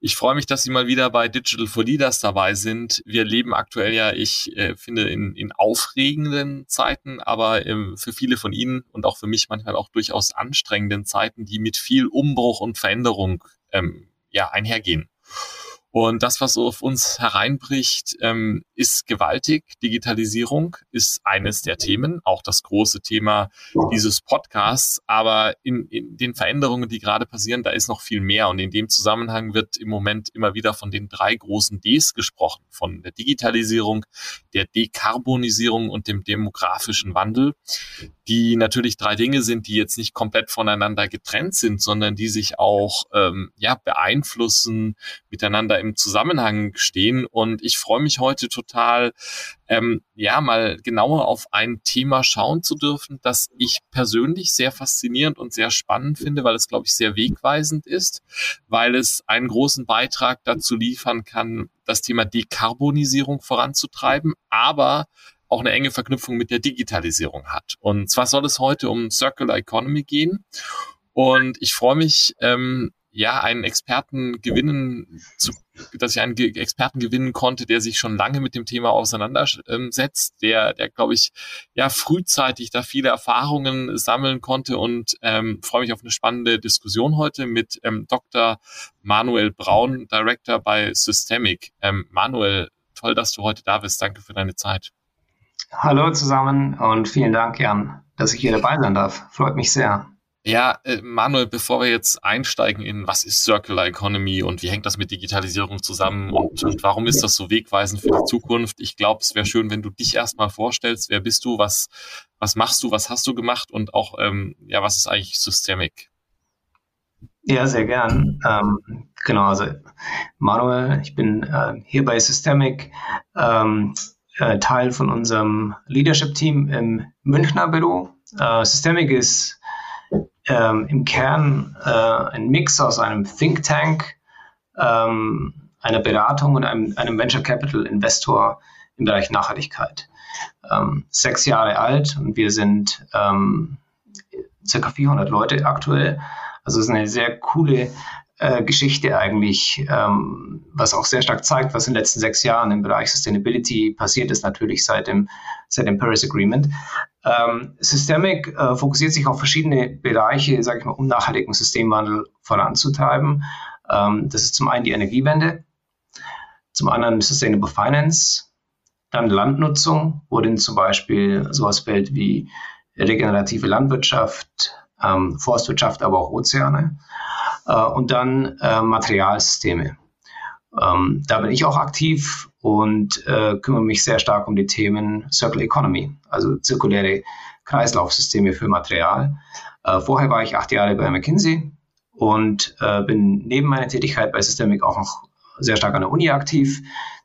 ich freue mich, dass Sie mal wieder bei Digital for Leaders dabei sind. Wir leben aktuell ja, ich äh, finde, in, in aufregenden Zeiten, aber ähm, für viele von Ihnen und auch für mich manchmal auch durchaus anstrengenden Zeiten, die mit viel Umbruch und Veränderung ähm, ja, einhergehen. Und das, was auf uns hereinbricht, ähm, ist gewaltig. Digitalisierung ist eines der Themen, auch das große Thema dieses Podcasts. Aber in, in den Veränderungen, die gerade passieren, da ist noch viel mehr. Und in dem Zusammenhang wird im Moment immer wieder von den drei großen Ds gesprochen. Von der Digitalisierung, der Dekarbonisierung und dem demografischen Wandel, die natürlich drei Dinge sind, die jetzt nicht komplett voneinander getrennt sind, sondern die sich auch ähm, ja, beeinflussen, miteinander im Zusammenhang stehen. Und ich freue mich heute total, ähm, ja, mal genauer auf ein Thema schauen zu dürfen, das ich persönlich sehr faszinierend und sehr spannend finde, weil es, glaube ich, sehr wegweisend ist, weil es einen großen Beitrag dazu liefern kann, das Thema Dekarbonisierung voranzutreiben, aber auch eine enge Verknüpfung mit der Digitalisierung hat. Und zwar soll es heute um Circular Economy gehen. Und ich freue mich, ähm, ja, einen Experten gewinnen zu, dass ich einen Experten gewinnen konnte, der sich schon lange mit dem Thema auseinandersetzt, der, der glaube ich, ja, frühzeitig da viele Erfahrungen sammeln konnte und ähm, freue mich auf eine spannende Diskussion heute mit ähm, Dr. Manuel Braun, Director bei Systemic. Ähm, Manuel, toll, dass du heute da bist. Danke für deine Zeit. Hallo zusammen und vielen Dank, Jan, dass ich hier dabei sein darf. Freut mich sehr. Ja, äh, Manuel, bevor wir jetzt einsteigen in was ist Circular Economy und wie hängt das mit Digitalisierung zusammen und, und warum ist das so wegweisend für die Zukunft? Ich glaube, es wäre schön, wenn du dich erstmal vorstellst. Wer bist du? Was, was machst du? Was hast du gemacht? Und auch, ähm, ja, was ist eigentlich Systemic? Ja, sehr gern. Ähm, genau, also Manuel, ich bin äh, hier bei Systemic. Ähm, äh, Teil von unserem Leadership-Team im Münchner Büro. Äh, Systemic ist ähm, im Kern äh, ein Mix aus einem Think Tank, ähm, einer Beratung und einem, einem Venture Capital Investor im Bereich Nachhaltigkeit. Ähm, sechs Jahre alt und wir sind ähm, circa 400 Leute aktuell. Also es ist eine sehr coole äh, Geschichte eigentlich, ähm, was auch sehr stark zeigt, was in den letzten sechs Jahren im Bereich Sustainability passiert ist, natürlich seit dem, seit dem Paris Agreement. Ähm, Systemic äh, fokussiert sich auf verschiedene Bereiche, sage ich mal, um nachhaltigen Systemwandel voranzutreiben. Ähm, das ist zum einen die Energiewende, zum anderen Sustainable Finance, dann Landnutzung, worin zum Beispiel sowas fällt wie regenerative Landwirtschaft, ähm, Forstwirtschaft, aber auch Ozeane und dann äh, Materialsysteme. Ähm, da bin ich auch aktiv und äh, kümmere mich sehr stark um die Themen Circular Economy, also zirkuläre Kreislaufsysteme für Material. Äh, vorher war ich acht Jahre bei McKinsey und äh, bin neben meiner Tätigkeit bei Systemic auch noch sehr stark an der Uni aktiv.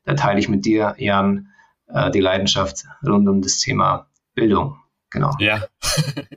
Da teile ich mit dir, Jan, äh, die Leidenschaft rund um das Thema Bildung. Genau. Ja,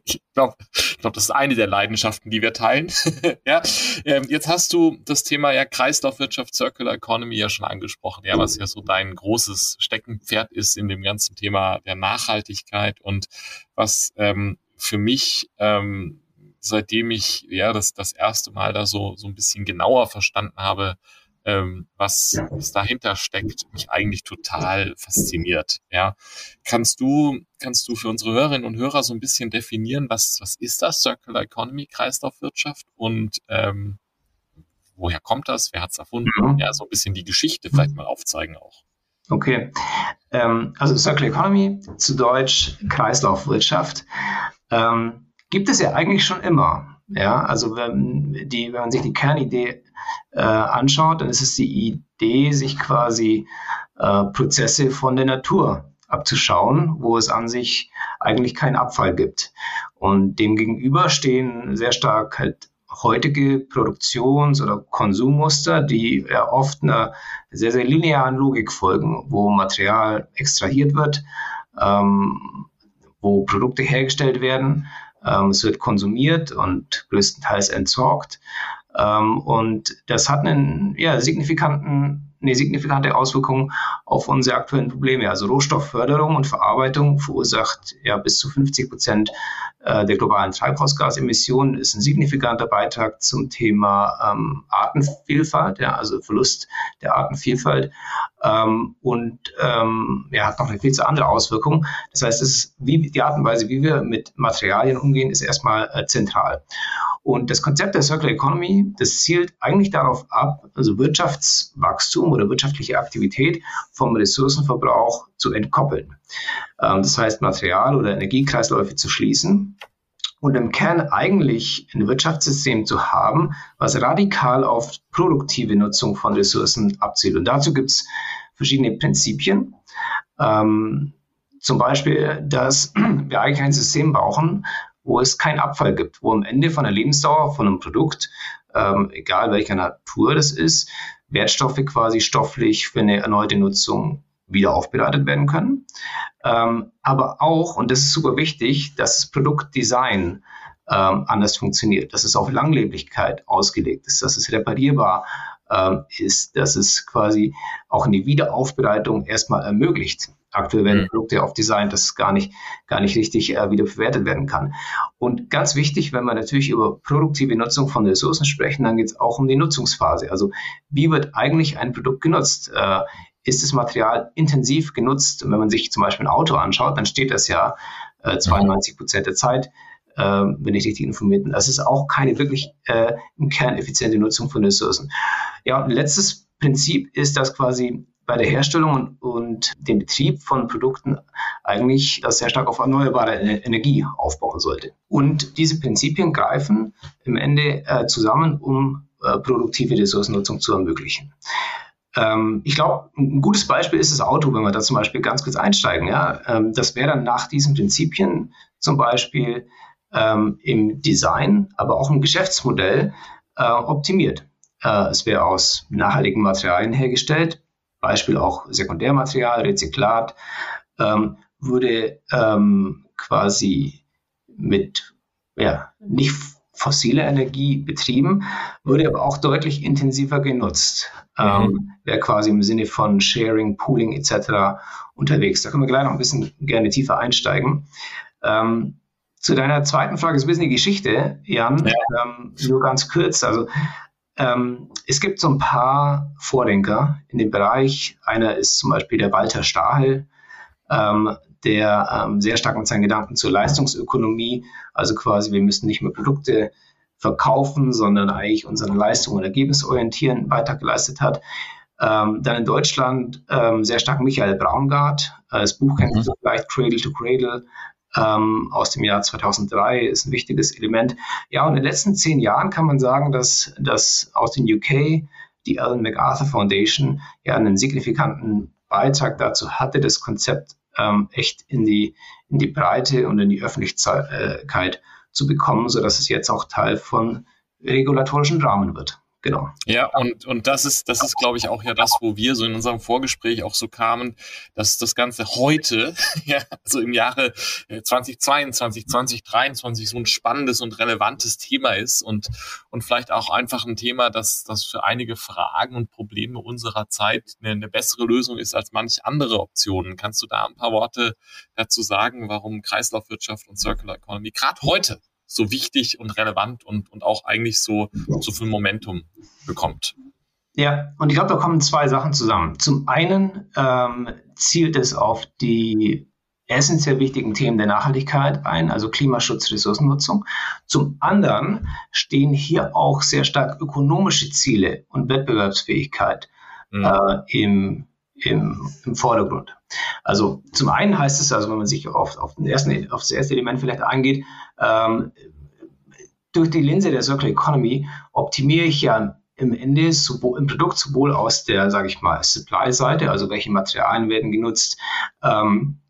ich glaube, ich glaub, das ist eine der Leidenschaften, die wir teilen. ja, ähm, jetzt hast du das Thema ja Kreislaufwirtschaft, Circular Economy ja schon angesprochen, ja, was ja so dein großes Steckenpferd ist in dem ganzen Thema der Nachhaltigkeit und was ähm, für mich ähm, seitdem ich ja das das erste Mal da so so ein bisschen genauer verstanden habe, ähm, was, was dahinter steckt, mich eigentlich total fasziniert. Ja, kannst du kannst du für unsere Hörerinnen und Hörer so ein bisschen definieren, was was ist das Circular Economy Kreislaufwirtschaft und ähm, woher kommt das? Wer hat es erfunden? Mhm. Ja, so ein bisschen die Geschichte vielleicht mal aufzeigen auch. Okay, ähm, also Circular Economy, zu Deutsch Kreislaufwirtschaft, ähm, gibt es ja eigentlich schon immer. Ja, also wenn, die, wenn man sich die Kernidee äh, anschaut, dann ist es die Idee, sich quasi äh, Prozesse von der Natur abzuschauen, wo es an sich eigentlich keinen Abfall gibt. Und dem gegenüber stehen sehr stark halt heutige Produktions- oder Konsummuster, die ja oft einer sehr, sehr linearen Logik folgen, wo Material extrahiert wird, ähm, wo Produkte hergestellt werden, ähm, es wird konsumiert und größtenteils entsorgt. Ähm, und das hat einen ja, signifikanten eine signifikante Auswirkung auf unsere aktuellen Probleme. Also Rohstoffförderung und Verarbeitung verursacht ja bis zu 50 Prozent äh, der globalen Treibhausgasemissionen, ist ein signifikanter Beitrag zum Thema ähm, Artenvielfalt, ja, also Verlust der Artenvielfalt ähm, und ähm, ja, hat noch eine viel zu andere Auswirkung. Das heißt, es wie, die Art und Weise, wie wir mit Materialien umgehen, ist erstmal äh, zentral. Und das Konzept der Circular Economy, das zielt eigentlich darauf ab, also Wirtschaftswachstum oder wirtschaftliche Aktivität vom Ressourcenverbrauch zu entkoppeln. Ähm, das heißt, Material- oder Energiekreisläufe zu schließen und im Kern eigentlich ein Wirtschaftssystem zu haben, was radikal auf produktive Nutzung von Ressourcen abzielt. Und dazu gibt es verschiedene Prinzipien. Ähm, zum Beispiel, dass wir eigentlich ein System brauchen, wo es keinen Abfall gibt, wo am Ende von der Lebensdauer von einem Produkt, ähm, egal welcher Natur das ist, Wertstoffe quasi stofflich für eine erneute Nutzung wieder aufbereitet werden können. Ähm, aber auch, und das ist super wichtig, dass das Produktdesign ähm, anders funktioniert, dass es auf Langlebigkeit ausgelegt ist, dass es reparierbar ähm, ist, dass es quasi auch eine Wiederaufbereitung erstmal ermöglicht. Aktuell werden mhm. Produkte auf Design, das gar nicht, gar nicht richtig äh, wieder verwertet werden kann. Und ganz wichtig, wenn wir natürlich über produktive Nutzung von Ressourcen sprechen, dann geht es auch um die Nutzungsphase. Also wie wird eigentlich ein Produkt genutzt? Äh, ist das Material intensiv genutzt? Und wenn man sich zum Beispiel ein Auto anschaut, dann steht das ja äh, 92 Prozent der Zeit wenn ich richtig informiert bin. Das ist auch keine wirklich äh, im Kern effiziente Nutzung von Ressourcen. Ja, und letztes Prinzip ist, dass quasi bei der Herstellung und, und dem Betrieb von Produkten eigentlich das sehr stark auf erneuerbare Energie aufbauen sollte. Und diese Prinzipien greifen im Ende äh, zusammen, um äh, produktive Ressourcennutzung zu ermöglichen. Ähm, ich glaube, ein gutes Beispiel ist das Auto, wenn wir da zum Beispiel ganz kurz einsteigen. Ja? Ähm, das wäre dann nach diesen Prinzipien zum Beispiel ähm, im Design, aber auch im Geschäftsmodell äh, optimiert. Äh, es wäre aus nachhaltigen Materialien hergestellt, Beispiel auch Sekundärmaterial, Rezyklat, ähm, wurde ähm, quasi mit ja, nicht fossiler Energie betrieben, wurde aber auch deutlich intensiver genutzt. Ähm, mhm. Wäre quasi im Sinne von Sharing, Pooling etc. unterwegs. Da können wir gleich noch ein bisschen gerne tiefer einsteigen. Ähm, zu deiner zweiten Frage ist ein bisschen die Geschichte, Jan. Ja. Ähm, nur ganz kurz. Also ähm, es gibt so ein paar Vordenker in dem Bereich. Einer ist zum Beispiel der Walter Stahel, ähm, der ähm, sehr stark mit seinen Gedanken zur Leistungsökonomie, also quasi wir müssen nicht mehr Produkte verkaufen, sondern eigentlich unsere Leistung und ergebnisorientieren Beitrag geleistet hat. Ähm, dann in Deutschland ähm, sehr stark Michael Braungart. Äh, das Buch kennt mhm. ihr vielleicht Cradle to Cradle ähm, aus dem Jahr 2003 ist ein wichtiges Element. Ja, und in den letzten zehn Jahren kann man sagen, dass, dass aus den UK die Ellen MacArthur Foundation ja einen signifikanten Beitrag dazu hatte, das Konzept ähm, echt in die, in die Breite und in die Öffentlichkeit zu bekommen, sodass es jetzt auch Teil von regulatorischen Rahmen wird. Genau. Ja, und, und das ist, das ist, glaube ich, auch ja das, wo wir so in unserem Vorgespräch auch so kamen, dass das Ganze heute, ja, also im Jahre 2022, 2023 so ein spannendes und relevantes Thema ist und, und vielleicht auch einfach ein Thema, das, das für einige Fragen und Probleme unserer Zeit eine, eine bessere Lösung ist als manch andere Optionen. Kannst du da ein paar Worte dazu sagen, warum Kreislaufwirtschaft und Circular Economy gerade heute so wichtig und relevant und, und auch eigentlich so, so viel Momentum bekommt. Ja, und ich glaube, da kommen zwei Sachen zusammen. Zum einen ähm, zielt es auf die essentiell wichtigen Themen der Nachhaltigkeit ein, also Klimaschutz, Ressourcennutzung. Zum anderen stehen hier auch sehr stark ökonomische Ziele und Wettbewerbsfähigkeit mhm. äh, im, im, im Vordergrund. Also zum einen heißt es, also wenn man sich auf, auf, den ersten, auf das erste Element vielleicht eingeht, ähm, durch die Linse der Circular Economy optimiere ich ja im Ende sowohl, im Produkt sowohl aus der, sage ich mal, Supply-Seite, also welche Materialien werden genutzt, ähm,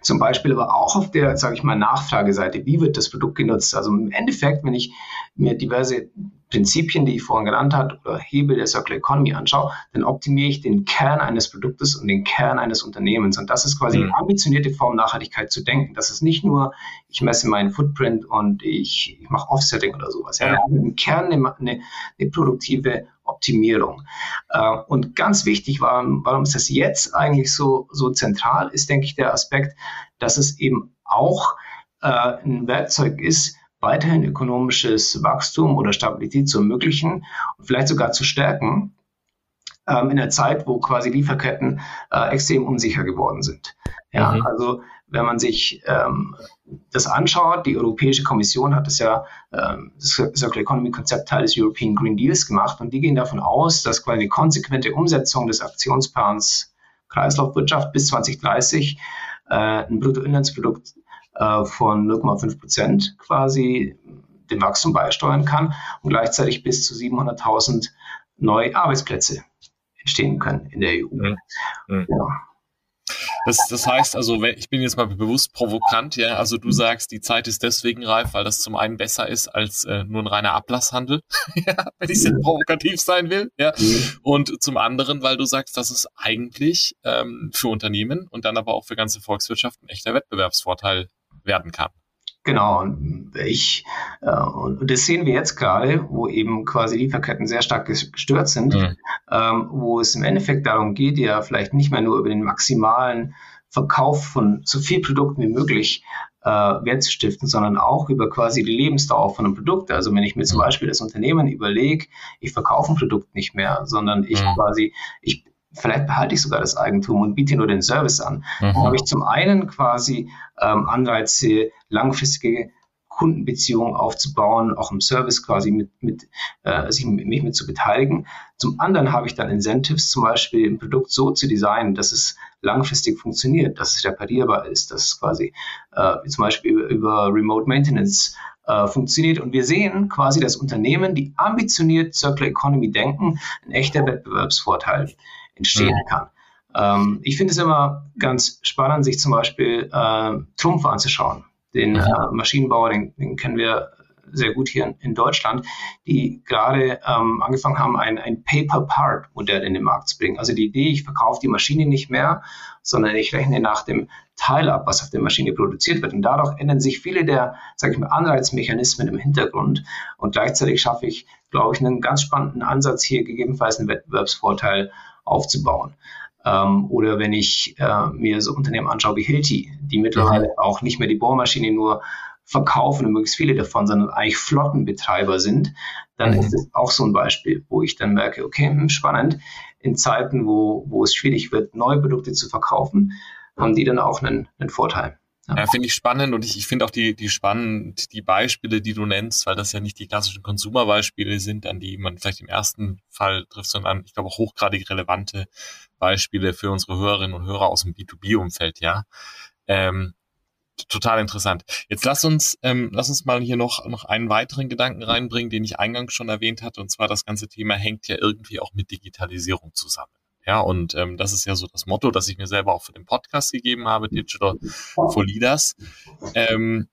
zum Beispiel aber auch auf der, sage ich mal, Nachfrageseite, wie wird das Produkt genutzt? Also im Endeffekt, wenn ich mir diverse Prinzipien, die ich vorhin genannt habe, oder Hebel der Circular Economy anschaue, dann optimiere ich den Kern eines Produktes und den Kern eines Unternehmens. Und das ist quasi mhm. eine ambitionierte Form, Nachhaltigkeit zu denken. Das ist nicht nur, ich messe meinen Footprint und ich, ich mache Offsetting oder sowas. Ja, ja. im Kern eine, eine, eine produktive Optimierung. Äh, und ganz wichtig, warum, warum ist das jetzt eigentlich so, so zentral, ist, denke ich, der Aspekt, dass es eben auch äh, ein Werkzeug ist, weiterhin ökonomisches Wachstum oder Stabilität zu ermöglichen und vielleicht sogar zu stärken ähm, in der Zeit, wo quasi Lieferketten äh, extrem unsicher geworden sind. Ja, mhm. also wenn man sich ähm, das anschaut, die Europäische Kommission hat das ja, ähm, das Circular Economy Konzept Teil des European Green Deals gemacht und die gehen davon aus, dass quasi die konsequente Umsetzung des Aktionsplans Kreislaufwirtschaft bis 2030 äh, ein Bruttoinlandsprodukt äh, von 0,5 Prozent quasi dem Wachstum beisteuern kann und gleichzeitig bis zu 700.000 neue Arbeitsplätze entstehen können in der EU. Mhm. Mhm. Ja. Das, das heißt also, ich bin jetzt mal bewusst provokant, ja, also du sagst, die Zeit ist deswegen reif, weil das zum einen besser ist als äh, nur ein reiner Ablasshandel, ja, wenn ich jetzt provokativ sein will, ja, und zum anderen, weil du sagst, dass es eigentlich ähm, für Unternehmen und dann aber auch für ganze Volkswirtschaften echter Wettbewerbsvorteil werden kann. Genau, und ich, äh, und das sehen wir jetzt gerade, wo eben quasi Lieferketten sehr stark gestört sind, mhm. ähm, wo es im Endeffekt darum geht, ja vielleicht nicht mehr nur über den maximalen Verkauf von so viel Produkten wie möglich äh, Wert zu stiften, sondern auch über quasi die Lebensdauer von einem Produkt. Also wenn ich mir zum mhm. Beispiel das Unternehmen überlege, ich verkaufe ein Produkt nicht mehr, sondern ich mhm. quasi, ich vielleicht behalte ich sogar das Eigentum und biete nur den Service an. Mhm. Dann habe ich zum einen quasi ähm, Anreize, langfristige Kundenbeziehungen aufzubauen, auch im Service quasi mit, mit äh, sich mit, mich mit zu beteiligen. Zum anderen habe ich dann Incentives, zum Beispiel ein Produkt so zu designen, dass es langfristig funktioniert, dass es reparierbar ist, dass es quasi äh, zum Beispiel über, über Remote Maintenance äh, funktioniert. Und wir sehen quasi, dass Unternehmen, die ambitioniert Circular Economy denken, ein echter Wettbewerbsvorteil entstehen mhm. kann. Ähm, ich finde es immer ganz spannend, sich zum Beispiel äh, Trumpf anzuschauen. Den äh, Maschinenbauer, den, den, kennen wir sehr gut hier in, in Deutschland, die gerade ähm, angefangen haben, ein, ein Pay-per-Part-Modell in den Markt zu bringen. Also die Idee, ich verkaufe die Maschine nicht mehr, sondern ich rechne nach dem Teil ab, was auf der Maschine produziert wird. Und dadurch ändern sich viele der, sage ich mal, Anreizmechanismen im Hintergrund. Und gleichzeitig schaffe ich, glaube ich, einen ganz spannenden Ansatz hier, gegebenenfalls einen Wettbewerbsvorteil aufzubauen. Ähm, oder wenn ich äh, mir so Unternehmen anschaue wie Hilti, die mittlerweile mhm. auch nicht mehr die Bohrmaschine nur verkaufen und möglichst viele davon, sondern eigentlich Flottenbetreiber sind, dann mhm. ist es auch so ein Beispiel, wo ich dann merke, okay, hm, spannend, in Zeiten, wo, wo es schwierig wird, neue Produkte zu verkaufen, haben die dann auch einen, einen Vorteil. Ja, ja finde ich spannend und ich, ich finde auch die, die spannend, die Beispiele, die du nennst, weil das ja nicht die klassischen Konsumerbeispiele sind, an die man vielleicht im ersten Fall trifft, sondern ich glaube auch hochgradig relevante Beispiele für unsere Hörerinnen und Hörer aus dem B2B-Umfeld, ja. Ähm, total interessant. Jetzt lass uns, ähm, lass uns mal hier noch, noch einen weiteren Gedanken reinbringen, den ich eingangs schon erwähnt hatte, und zwar das ganze Thema hängt ja irgendwie auch mit Digitalisierung zusammen. Ja, und ähm, das ist ja so das Motto, das ich mir selber auch für den Podcast gegeben habe, Digital for Leaders. Ähm,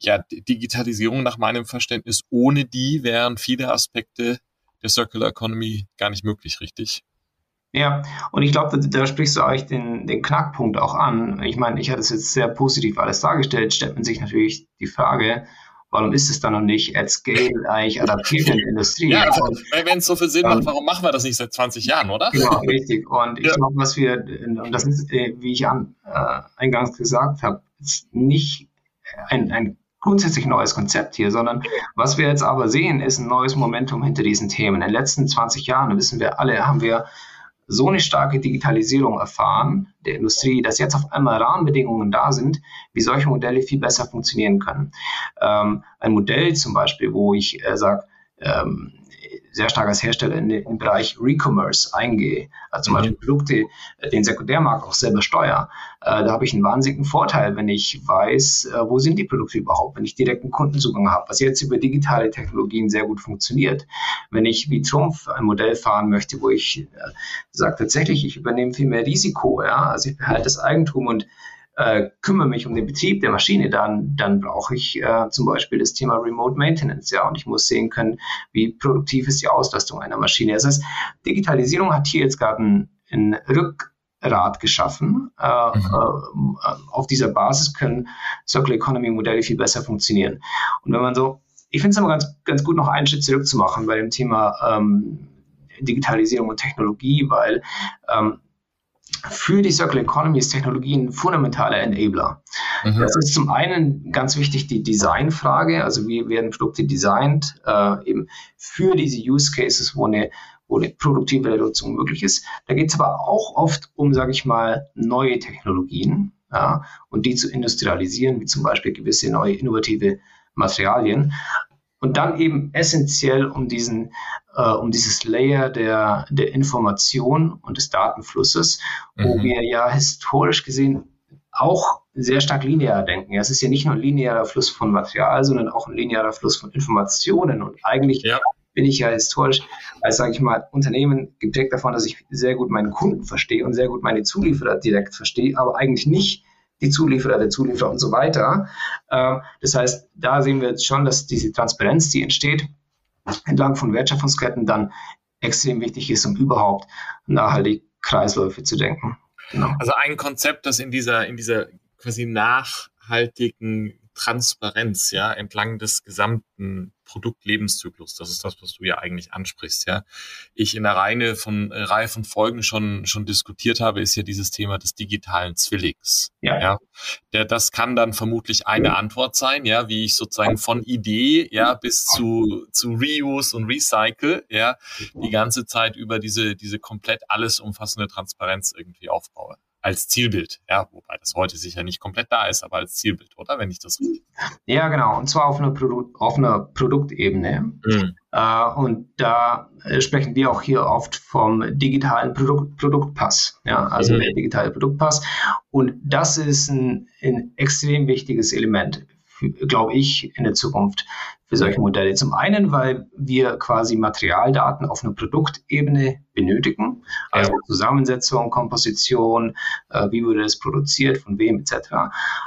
ja, Digitalisierung nach meinem Verständnis, ohne die wären viele Aspekte der Circular Economy gar nicht möglich, richtig? Ja, und ich glaube, da, da, sprichst du eigentlich den, den Knackpunkt auch an. Ich meine, ich hatte es jetzt sehr positiv alles dargestellt, stellt man sich natürlich die Frage, warum ist es dann noch nicht at scale eigentlich adaptiert in der Industrie? Ja, also, wenn es so viel Sinn ähm, macht, warum machen wir das nicht seit 20 Jahren, oder? Genau, richtig. Und ich ja. glaube, was wir, und das ist, äh, wie ich an, äh, eingangs gesagt habe, nicht ein, ein grundsätzlich neues Konzept hier, sondern was wir jetzt aber sehen, ist ein neues Momentum hinter diesen Themen. In den letzten 20 Jahren, wissen wir alle, haben wir so eine starke Digitalisierung erfahren der Industrie, dass jetzt auf einmal Rahmenbedingungen da sind, wie solche Modelle viel besser funktionieren können. Ähm, ein Modell zum Beispiel, wo ich äh, sage, ähm, sehr stark als Hersteller in den Bereich Recommerce eingehe, also zum mhm. Beispiel Produkte, äh, den Sekundärmarkt auch selber steuere, äh, da habe ich einen wahnsinnigen Vorteil, wenn ich weiß, äh, wo sind die Produkte überhaupt, wenn ich direkten Kundenzugang habe, was jetzt über digitale Technologien sehr gut funktioniert. Wenn ich wie Trumpf ein Modell fahren möchte, wo ich äh, sage tatsächlich, ich übernehme viel mehr Risiko, ja, also ich behalte das Eigentum und äh, kümmere mich um den Betrieb der Maschine, dann, dann brauche ich äh, zum Beispiel das Thema Remote Maintenance, ja, und ich muss sehen können, wie produktiv ist die Auslastung einer Maschine. Das heißt, Digitalisierung hat hier jetzt gerade einen, einen Rückgrat geschaffen. Äh, mhm. äh, auf dieser Basis können Circular Economy Modelle viel besser funktionieren. Und wenn man so, ich finde es immer ganz, ganz gut, noch einen Schritt zurück zu machen bei dem Thema ähm, Digitalisierung und Technologie, weil ähm, für die Circular Economy ist Technologie ein fundamentaler Enabler. Mhm. Das ist zum einen ganz wichtig die Designfrage, also wie werden Produkte designt, äh, eben für diese Use Cases, wo eine, wo eine produktive Reduktion möglich ist. Da geht es aber auch oft um, sage ich mal, neue Technologien ja, und die zu industrialisieren, wie zum Beispiel gewisse neue innovative Materialien. Und dann eben essentiell um diesen, äh, um dieses Layer der, der Information und des Datenflusses, mhm. wo wir ja historisch gesehen auch sehr stark linear denken. Es ist ja nicht nur ein linearer Fluss von Material, sondern auch ein linearer Fluss von Informationen. Und eigentlich ja. bin ich ja historisch als, sage ich mal, Unternehmen geprägt davon, dass ich sehr gut meinen Kunden verstehe und sehr gut meine Zulieferer direkt verstehe, aber eigentlich nicht die Zulieferer, der Zulieferer und so weiter. Äh, das heißt, da sehen wir jetzt schon, dass diese Transparenz, die entsteht, entlang von Wertschöpfungsketten dann extrem wichtig ist, um überhaupt nachhaltig Kreisläufe zu denken. Genau. Also ein Konzept, das in dieser, in dieser quasi nachhaltigen Transparenz, ja, entlang des gesamten Produktlebenszyklus. Das ist das, was du ja eigentlich ansprichst, ja. Ich in der Reihe von, äh, Reihe von Folgen schon, schon diskutiert habe, ist ja dieses Thema des digitalen Zwillings. Ja. ja. Der, das kann dann vermutlich eine Antwort sein, ja, wie ich sozusagen von Idee, ja, bis zu, zu Reuse und Recycle, ja, die ganze Zeit über diese, diese komplett alles umfassende Transparenz irgendwie aufbaue als Zielbild, ja, wobei das heute sicher nicht komplett da ist, aber als Zielbild, oder? Wenn ich das richtig. Ja, genau, und zwar auf einer, Produ auf einer Produktebene. Mhm. Äh, und da äh, sprechen wir auch hier oft vom digitalen Produkt Produktpass, ja, also mhm. der digitale Produktpass. Und das ist ein, ein extrem wichtiges Element glaube ich, in der Zukunft für solche Modelle. Zum einen, weil wir quasi Materialdaten auf einer Produktebene benötigen, also ja. Zusammensetzung, Komposition, äh, wie wurde das produziert, von wem etc.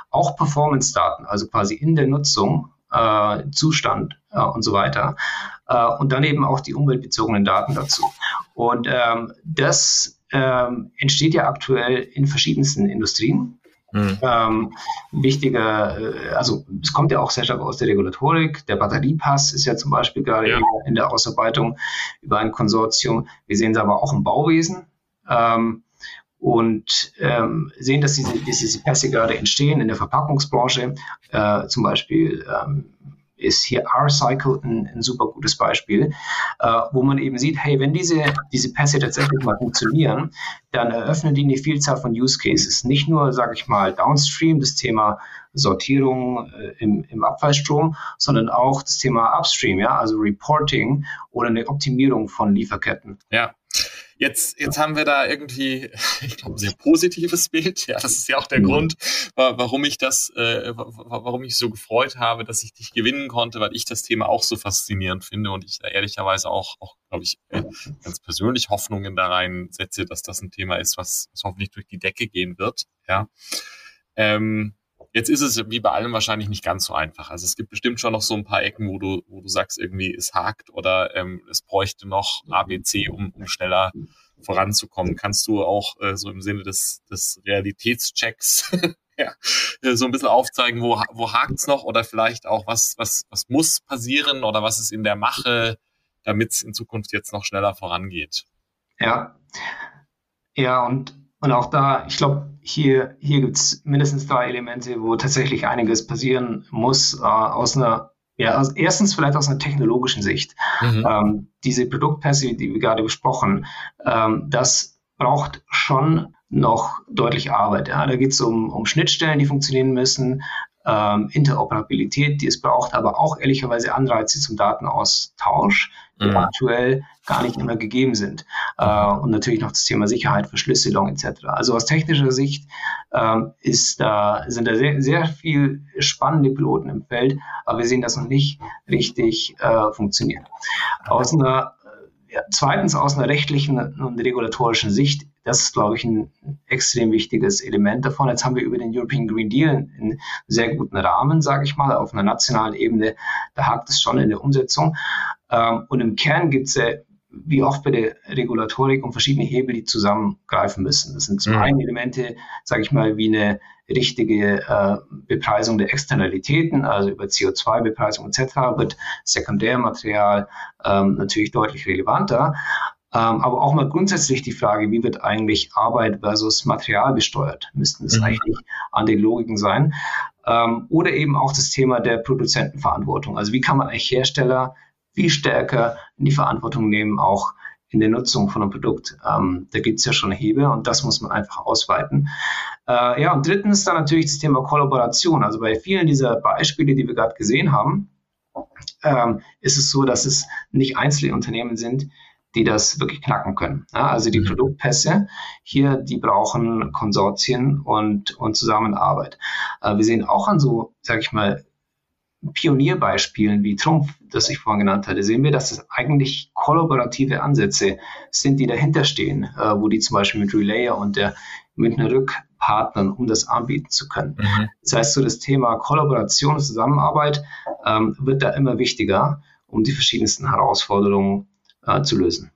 Auch Performance-Daten, also quasi in der Nutzung, äh, Zustand äh, und so weiter. Äh, und dann eben auch die umweltbezogenen Daten dazu. Und ähm, das ähm, entsteht ja aktuell in verschiedensten Industrien. Mhm. Ähm, wichtiger, äh, also es kommt ja auch sehr stark aus der Regulatorik. Der Batteriepass ist ja zum Beispiel gerade ja. in der Ausarbeitung über ein Konsortium. Wir sehen es aber auch im Bauwesen. Ähm, und ähm, sehen, dass diese, diese Pässe gerade entstehen in der Verpackungsbranche, äh, zum Beispiel ähm, ist hier R-Cycle ein, ein, super gutes Beispiel, äh, wo man eben sieht, hey, wenn diese, diese Pässe tatsächlich mal funktionieren, dann eröffnen die eine Vielzahl von Use Cases. Nicht nur, sage ich mal, downstream, das Thema Sortierung äh, im, im Abfallstrom, sondern auch das Thema upstream, ja, also Reporting oder eine Optimierung von Lieferketten. Ja. Jetzt, jetzt haben wir da irgendwie, ich glaube, ein sehr positives Bild. Ja, das ist ja auch der mhm. Grund, warum ich das, äh, warum ich so gefreut habe, dass ich dich gewinnen konnte, weil ich das Thema auch so faszinierend finde und ich da ehrlicherweise auch, auch glaube ich, äh, ganz persönlich Hoffnungen da rein setze, dass das ein Thema ist, was, was hoffentlich durch die Decke gehen wird. Ja. Ähm, Jetzt ist es wie bei allem wahrscheinlich nicht ganz so einfach. Also es gibt bestimmt schon noch so ein paar Ecken, wo du, wo du sagst, irgendwie es hakt oder ähm, es bräuchte noch ABC, um, um schneller voranzukommen. Kannst du auch äh, so im Sinne des, des Realitätschecks ja, so ein bisschen aufzeigen, wo, wo hakt's noch oder vielleicht auch was, was, was muss passieren oder was ist in der Mache, damit es in Zukunft jetzt noch schneller vorangeht? Ja. Ja, und und auch da, ich glaube, hier, hier gibt es mindestens drei Elemente, wo tatsächlich einiges passieren muss, äh, aus einer, ja, aus, erstens vielleicht aus einer technologischen Sicht. Mhm. Ähm, diese Produktpässe, die wir gerade besprochen, ähm, das braucht schon noch deutlich Arbeit. Ja. Da geht es um, um Schnittstellen, die funktionieren müssen, ähm, Interoperabilität, die es braucht, aber auch ehrlicherweise Anreize zum Datenaustausch, die mhm. aktuell gar nicht immer gegeben sind. Äh, und natürlich noch das Thema Sicherheit, Verschlüsselung etc. Also aus technischer Sicht ähm, ist da, sind da sehr, sehr viel spannende Piloten im Feld, aber wir sehen das noch nicht richtig äh, funktionieren. Aus einer ja, zweitens aus einer rechtlichen und regulatorischen Sicht das ist, glaube ich, ein extrem wichtiges Element davon. Jetzt haben wir über den European Green Deal einen sehr guten Rahmen, sage ich mal, auf einer nationalen Ebene. Da hakt es schon in der Umsetzung. Ähm, und im Kern gibt es ja wie oft bei der Regulatorik um verschiedene Hebel, die zusammengreifen müssen. Das sind zum mhm. einen Elemente, sage ich mal, wie eine richtige äh, Bepreisung der Externalitäten, also über CO2-Bepreisung etc., wird Sekundärmaterial ähm, natürlich deutlich relevanter. Ähm, aber auch mal grundsätzlich die Frage, wie wird eigentlich Arbeit versus Material besteuert? Müssten das mhm. eigentlich an den Logiken sein? Ähm, oder eben auch das Thema der Produzentenverantwortung. Also wie kann man eigentlich Hersteller viel stärker in die Verantwortung nehmen, auch in der Nutzung von einem Produkt. Ähm, da gibt es ja schon Hebel und das muss man einfach ausweiten. Äh, ja, und drittens dann natürlich das Thema Kollaboration. Also bei vielen dieser Beispiele, die wir gerade gesehen haben, ähm, ist es so, dass es nicht einzelne Unternehmen sind, die das wirklich knacken können. Ja, also die mhm. Produktpässe hier, die brauchen Konsortien und, und Zusammenarbeit. Äh, wir sehen auch an so, sag ich mal, Pionierbeispielen wie Trumpf, das ich vorhin genannt hatte, sehen wir, dass es eigentlich kollaborative Ansätze sind, die dahinter stehen, äh, wo die zum Beispiel mit Relayer und der Münchner Rück partnern, um das anbieten zu können. Mhm. Das heißt, so das Thema Kollaboration und Zusammenarbeit ähm, wird da immer wichtiger, um die verschiedensten Herausforderungen äh, zu lösen.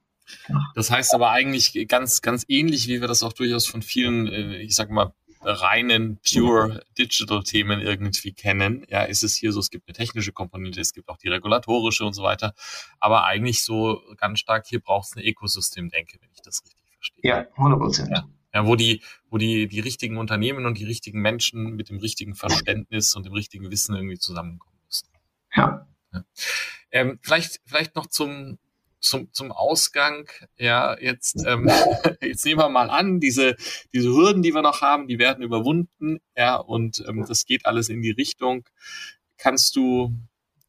Das heißt aber eigentlich ganz, ganz ähnlich, wie wir das auch durchaus von vielen, äh, ich sag mal, reinen pure Digital Themen irgendwie kennen. Ja, ist es hier so, es gibt eine technische Komponente, es gibt auch die regulatorische und so weiter. Aber eigentlich so ganz stark hier braucht es eine Ökosystemdenke, wenn ich das richtig verstehe. Ja, 100 Prozent. Ja. ja, wo die, wo die, die richtigen Unternehmen und die richtigen Menschen mit dem richtigen Verständnis und dem richtigen Wissen irgendwie zusammenkommen müssen. Ja. ja. Ähm, vielleicht, vielleicht noch zum, zum, zum Ausgang, ja, jetzt, ähm, jetzt nehmen wir mal an, diese, diese Hürden, die wir noch haben, die werden überwunden, ja, und ähm, das geht alles in die Richtung. Kannst du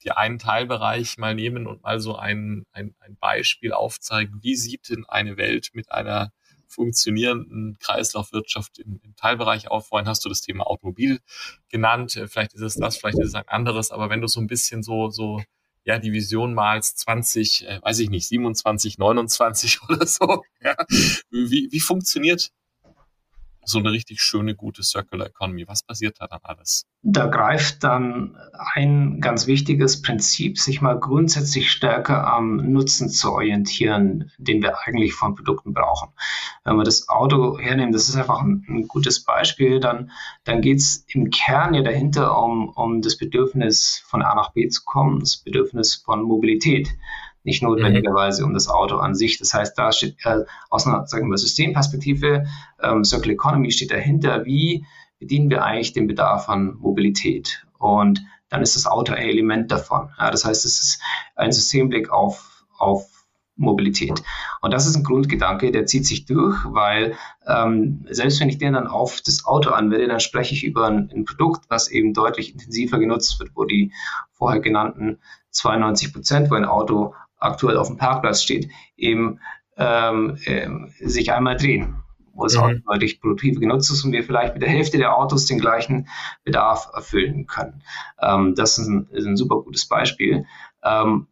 dir einen Teilbereich mal nehmen und mal so ein, ein, ein Beispiel aufzeigen, wie sieht denn eine Welt mit einer funktionierenden Kreislaufwirtschaft im, im Teilbereich auf. Vorhin hast du das Thema Automobil genannt. Vielleicht ist es das, vielleicht ist es ein anderes, aber wenn du so ein bisschen so, so ja, die Vision mal 20, äh, weiß ich nicht, 27, 29 oder so. Ja. Wie, wie funktioniert so eine richtig schöne, gute Circular Economy? Was passiert da dann alles? Da greift dann ein ganz wichtiges Prinzip, sich mal grundsätzlich stärker am Nutzen zu orientieren, den wir eigentlich von Produkten brauchen. Wenn wir das Auto hernehmen, das ist einfach ein, ein gutes Beispiel, dann, dann geht es im Kern ja dahinter um, um das Bedürfnis von A nach B zu kommen, das Bedürfnis von Mobilität nicht notwendigerweise um das Auto an sich. Das heißt, da steht äh, aus einer sagen wir, Systemperspektive, ähm, Circle Economy steht dahinter, wie bedienen wir eigentlich den Bedarf an Mobilität? Und dann ist das Auto ein Element davon. Ja, das heißt, es ist ein Systemblick auf, auf Mobilität. Und das ist ein Grundgedanke, der zieht sich durch, weil ähm, selbst wenn ich den dann auf das Auto anwende, dann spreche ich über ein, ein, Produkt, was eben deutlich intensiver genutzt wird, wo die vorher genannten 92 Prozent, wo ein Auto aktuell auf dem Parkplatz steht, eben ähm, äh, sich einmal drehen, wo es mhm. auch deutlich produktiv genutzt ist und wir vielleicht mit der Hälfte der Autos den gleichen Bedarf erfüllen können. Ähm, das ist ein, ist ein, super gutes Beispiel. Ähm,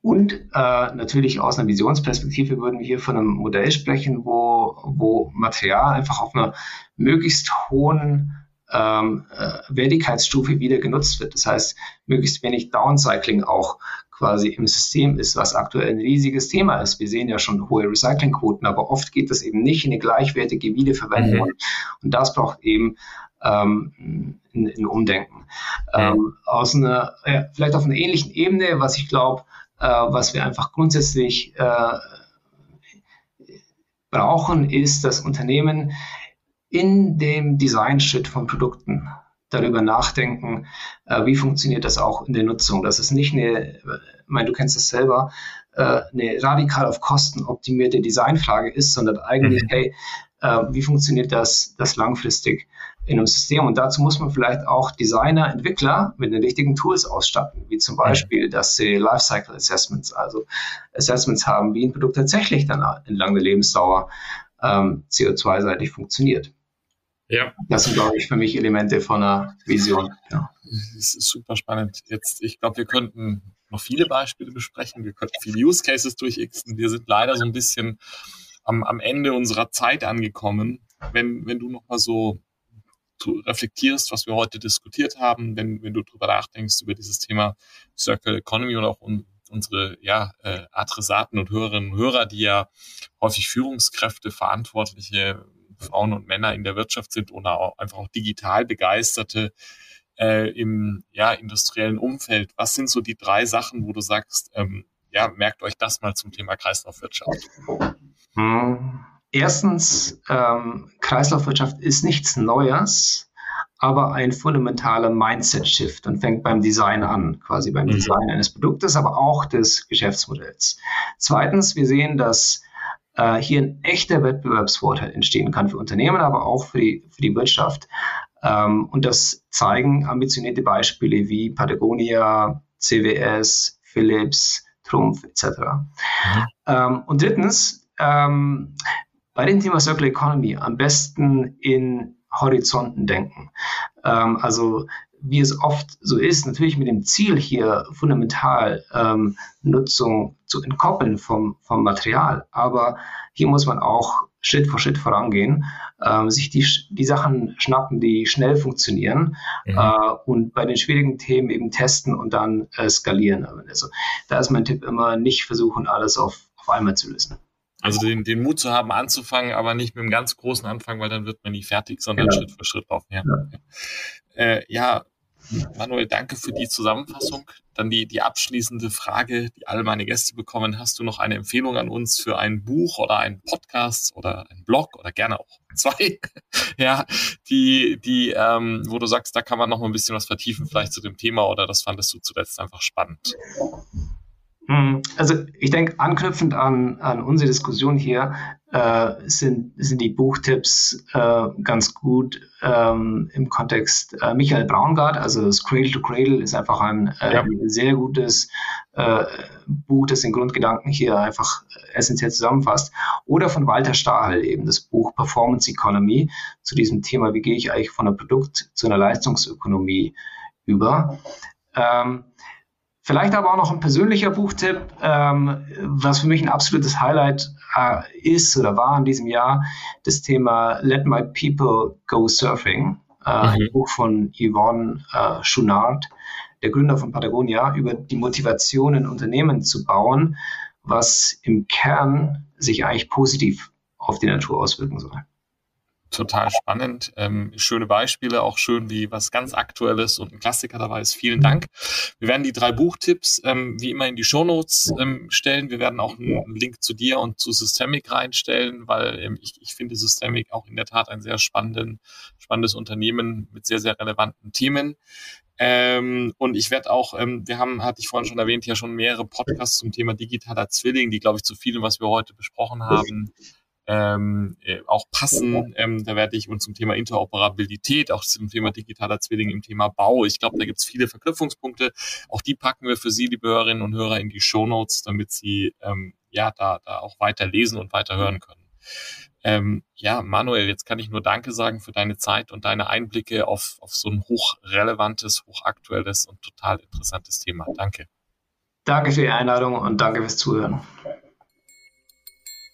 und äh, natürlich aus einer Visionsperspektive würden wir hier von einem Modell sprechen, wo, wo Material einfach auf einer möglichst hohen ähm, äh, Wertigkeitsstufe wieder genutzt wird. Das heißt, möglichst wenig Downcycling auch quasi im System ist, was aktuell ein riesiges Thema ist. Wir sehen ja schon hohe Recyclingquoten, aber oft geht das eben nicht in eine gleichwertige Wiederverwendung. Mhm. Und das braucht eben ähm, ein, ein Umdenken. Mhm. Ähm, aus einer, ja, vielleicht auf einer ähnlichen Ebene, was ich glaube, äh, was wir einfach grundsätzlich äh, brauchen, ist, dass Unternehmen in dem Design-Schritt von Produkten darüber nachdenken, äh, wie funktioniert das auch in der Nutzung. Das ist nicht eine, ich meine, du kennst das selber, äh, eine radikal auf Kosten optimierte Designfrage ist, sondern eigentlich, mhm. hey, äh, wie funktioniert das, das langfristig in einem System? Und dazu muss man vielleicht auch Designer, Entwickler mit den richtigen Tools ausstatten, wie zum mhm. Beispiel, dass sie Lifecycle Assessments, also Assessments haben, wie ein Produkt tatsächlich dann entlang der Lebensdauer ähm, CO2-seitig funktioniert. Ja. Das sind, glaube ich, für mich Elemente von einer Vision. Ja. Das ist super spannend. Jetzt, ich glaube, wir könnten noch viele Beispiele besprechen. Wir könnten viele Use Cases durchixen. Wir sind leider so ein bisschen am, am Ende unserer Zeit angekommen. Wenn, wenn du noch mal so reflektierst, was wir heute diskutiert haben, wenn, wenn du darüber nachdenkst, über dieses Thema Circle Economy und auch un, unsere ja, äh, Adressaten und Hörerinnen und Hörer, die ja häufig Führungskräfte, Verantwortliche, Frauen und Männer in der Wirtschaft sind oder auch einfach auch digital begeisterte äh, im ja, industriellen Umfeld. Was sind so die drei Sachen, wo du sagst, ähm, ja, merkt euch das mal zum Thema Kreislaufwirtschaft? Hm. Erstens, ähm, Kreislaufwirtschaft ist nichts Neues, aber ein fundamentaler Mindset-Shift und fängt beim Design an, quasi beim mhm. Design eines Produktes, aber auch des Geschäftsmodells. Zweitens, wir sehen, dass äh, hier ein echter Wettbewerbsvorteil entstehen kann für Unternehmen, aber auch für die, für die Wirtschaft. Ähm, und das zeigen ambitionierte Beispiele wie Patagonia, CWS, Philips, Trumpf etc. Mhm. Ähm, und drittens, ähm, bei dem Thema Circular Economy am besten in Horizonten denken. Ähm, also wie es oft so ist, natürlich mit dem Ziel hier fundamental ähm, Nutzung zu entkoppeln vom, vom Material. Aber hier muss man auch Schritt für Schritt vorangehen, ähm, sich die, die Sachen schnappen, die schnell funktionieren mhm. äh, und bei den schwierigen Themen eben testen und dann äh, skalieren. Also da ist mein Tipp immer, nicht versuchen, alles auf, auf einmal zu lösen. Also den, den Mut zu haben, anzufangen, aber nicht mit einem ganz großen Anfang, weil dann wird man nie fertig, sondern genau. Schritt für Schritt laufen. Ja. Ja. Äh, ja, Manuel, danke für die Zusammenfassung. Dann die, die abschließende Frage, die alle meine Gäste bekommen. Hast du noch eine Empfehlung an uns für ein Buch oder einen Podcast oder einen Blog oder gerne auch zwei? ja, die, die, ähm, wo du sagst, da kann man noch mal ein bisschen was vertiefen, vielleicht zu dem Thema oder das fandest du zuletzt einfach spannend. Hm, also ich denke, anknüpfend an, an unsere Diskussion hier äh, sind, sind die Buchtipps äh, ganz gut ähm, im Kontext äh, Michael Braungart, also das Cradle to Cradle ist einfach ein äh, ja. sehr gutes äh, Buch, das den Grundgedanken hier einfach essentiell zusammenfasst. Oder von Walter Stahl eben das Buch Performance Economy zu diesem Thema, wie gehe ich eigentlich von einer Produkt- zu einer Leistungsökonomie über. Ähm, Vielleicht aber auch noch ein persönlicher Buchtipp, ähm, was für mich ein absolutes Highlight äh, ist oder war in diesem Jahr, das Thema Let My People Go Surfing, äh, mhm. ein Buch von Yvonne äh, Schunard, der Gründer von Patagonia, über die Motivation in Unternehmen zu bauen, was im Kern sich eigentlich positiv auf die Natur auswirken soll total spannend. Ähm, schöne Beispiele, auch schön, wie was ganz Aktuelles und ein Klassiker dabei ist. Vielen Dank. Wir werden die drei Buchtipps ähm, wie immer in die Shownotes ähm, stellen. Wir werden auch einen Link zu dir und zu Systemic reinstellen, weil ähm, ich, ich finde Systemic auch in der Tat ein sehr spannenden, spannendes Unternehmen mit sehr, sehr relevanten Themen. Ähm, und ich werde auch, ähm, wir haben, hatte ich vorhin schon erwähnt, ja schon mehrere Podcasts zum Thema digitaler Zwilling, die, glaube ich, zu vielem, was wir heute besprochen haben, ähm, äh, auch passen. Ähm, da werde ich und zum Thema Interoperabilität, auch zum Thema digitaler Zwilling im Thema Bau. Ich glaube, da gibt es viele Verknüpfungspunkte. Auch die packen wir für Sie, liebe Hörerinnen und Hörer, in die Show Notes, damit Sie ähm, ja da, da auch weiter lesen und weiter hören können. Ähm, ja, Manuel, jetzt kann ich nur Danke sagen für deine Zeit und deine Einblicke auf, auf so ein hochrelevantes, hochaktuelles und total interessantes Thema. Danke. Danke für die Einladung und danke fürs Zuhören.